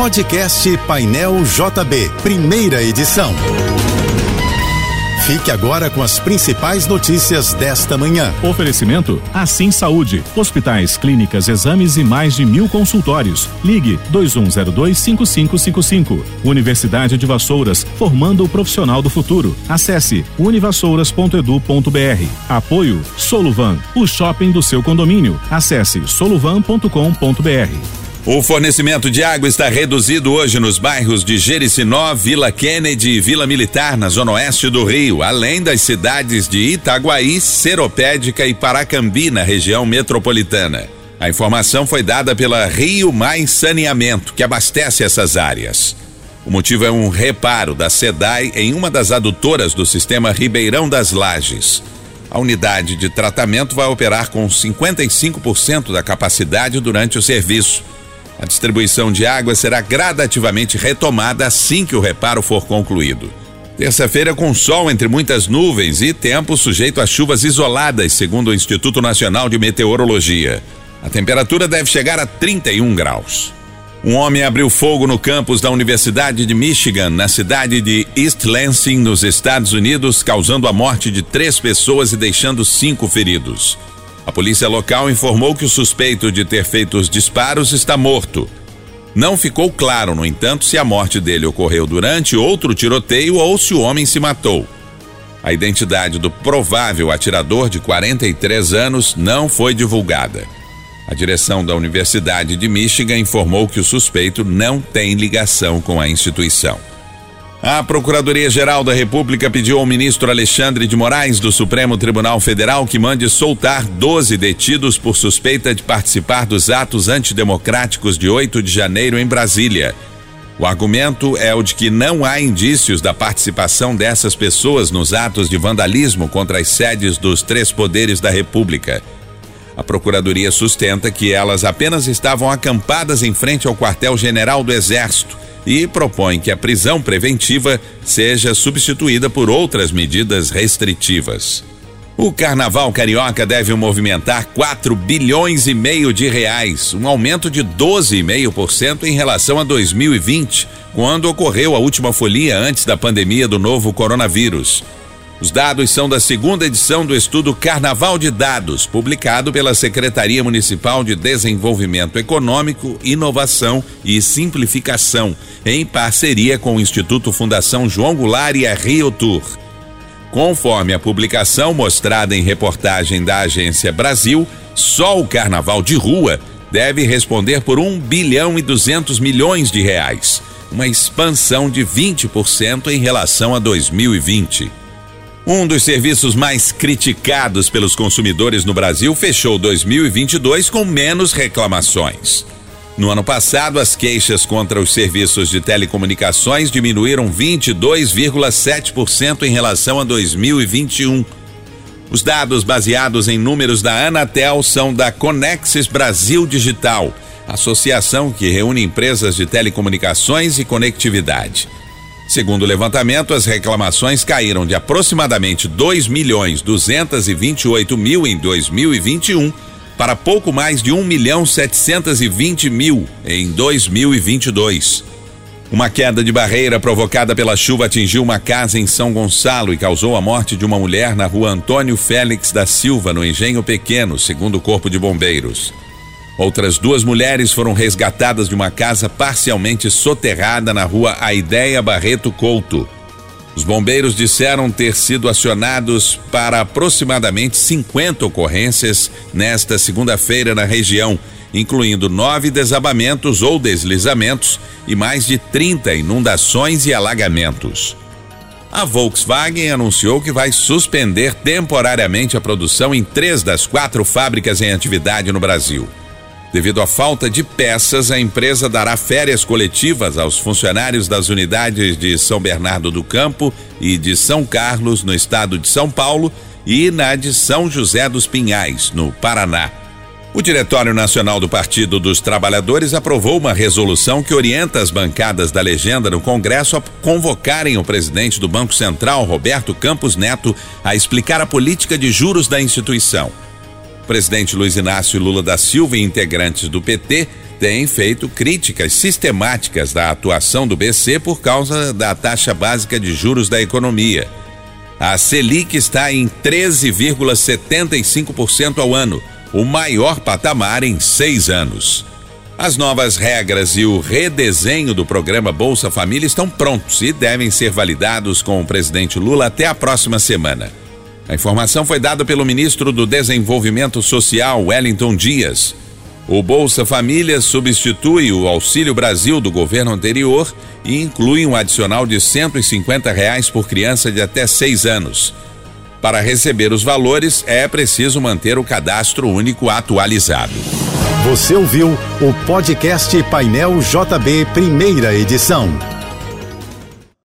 Podcast Painel JB, primeira edição. Fique agora com as principais notícias desta manhã. Oferecimento Assim Saúde. Hospitais, clínicas, exames e mais de mil consultórios. Ligue 2102-5555. Universidade de Vassouras, formando o profissional do futuro. Acesse univassouras.edu.br. Apoio Soluvan, o shopping do seu condomínio. Acesse soluvan.com.br. O fornecimento de água está reduzido hoje nos bairros de Jericinó, Vila Kennedy e Vila Militar, na zona oeste do Rio, além das cidades de Itaguaí, Seropédica e Paracambi, na região metropolitana. A informação foi dada pela Rio Mais Saneamento, que abastece essas áreas. O motivo é um reparo da SEDAI em uma das adutoras do sistema Ribeirão das Lages. A unidade de tratamento vai operar com 55% da capacidade durante o serviço. A distribuição de água será gradativamente retomada assim que o reparo for concluído. Terça-feira com sol entre muitas nuvens e tempo sujeito a chuvas isoladas, segundo o Instituto Nacional de Meteorologia. A temperatura deve chegar a 31 graus. Um homem abriu fogo no campus da Universidade de Michigan, na cidade de East Lansing, nos Estados Unidos, causando a morte de três pessoas e deixando cinco feridos. A polícia local informou que o suspeito de ter feito os disparos está morto. Não ficou claro, no entanto, se a morte dele ocorreu durante outro tiroteio ou se o homem se matou. A identidade do provável atirador de 43 anos não foi divulgada. A direção da Universidade de Michigan informou que o suspeito não tem ligação com a instituição. A Procuradoria-Geral da República pediu ao ministro Alexandre de Moraes, do Supremo Tribunal Federal, que mande soltar 12 detidos por suspeita de participar dos atos antidemocráticos de 8 de janeiro em Brasília. O argumento é o de que não há indícios da participação dessas pessoas nos atos de vandalismo contra as sedes dos três poderes da República. A Procuradoria sustenta que elas apenas estavam acampadas em frente ao quartel-general do Exército e propõe que a prisão preventiva seja substituída por outras medidas restritivas. O carnaval carioca deve movimentar 4 bilhões e meio de reais, um aumento de 12,5% em relação a 2020, quando ocorreu a última folia antes da pandemia do novo coronavírus. Os dados são da segunda edição do estudo Carnaval de Dados, publicado pela Secretaria Municipal de Desenvolvimento Econômico, Inovação e Simplificação, em parceria com o Instituto Fundação João Goulart e a Rio Tour. Conforme a publicação mostrada em reportagem da Agência Brasil, só o Carnaval de Rua deve responder por 1 bilhão e 200 milhões de reais, uma expansão de 20% em relação a 2020. Um dos serviços mais criticados pelos consumidores no Brasil fechou 2022 com menos reclamações. No ano passado, as queixas contra os serviços de telecomunicações diminuíram 22,7% em relação a 2021. Os dados baseados em números da Anatel são da Conexis Brasil Digital, associação que reúne empresas de telecomunicações e conectividade. Segundo o levantamento, as reclamações caíram de aproximadamente 2 milhões 228 mil em 2021 para pouco mais de 1 milhão 720 mil em 2022. Uma queda de barreira provocada pela chuva atingiu uma casa em São Gonçalo e causou a morte de uma mulher na rua Antônio Félix da Silva, no Engenho Pequeno, segundo o Corpo de Bombeiros. Outras duas mulheres foram resgatadas de uma casa parcialmente soterrada na rua Aideia Barreto Couto. Os bombeiros disseram ter sido acionados para aproximadamente 50 ocorrências nesta segunda-feira na região, incluindo nove desabamentos ou deslizamentos e mais de 30 inundações e alagamentos. A Volkswagen anunciou que vai suspender temporariamente a produção em três das quatro fábricas em atividade no Brasil. Devido à falta de peças, a empresa dará férias coletivas aos funcionários das unidades de São Bernardo do Campo e de São Carlos, no estado de São Paulo, e na de São José dos Pinhais, no Paraná. O Diretório Nacional do Partido dos Trabalhadores aprovou uma resolução que orienta as bancadas da legenda no Congresso a convocarem o presidente do Banco Central, Roberto Campos Neto, a explicar a política de juros da instituição presidente Luiz Inácio Lula da Silva e integrantes do PT tem feito críticas sistemáticas da atuação do BC por causa da taxa básica de juros da economia. A Selic está em 13,75% ao ano, o maior patamar em seis anos. As novas regras e o redesenho do programa Bolsa Família estão prontos e devem ser validados com o presidente Lula até a próxima semana. A informação foi dada pelo ministro do Desenvolvimento Social, Wellington Dias. O Bolsa Família substitui o Auxílio Brasil do governo anterior e inclui um adicional de 150 reais por criança de até seis anos. Para receber os valores, é preciso manter o cadastro único atualizado. Você ouviu o podcast Painel JB, primeira edição.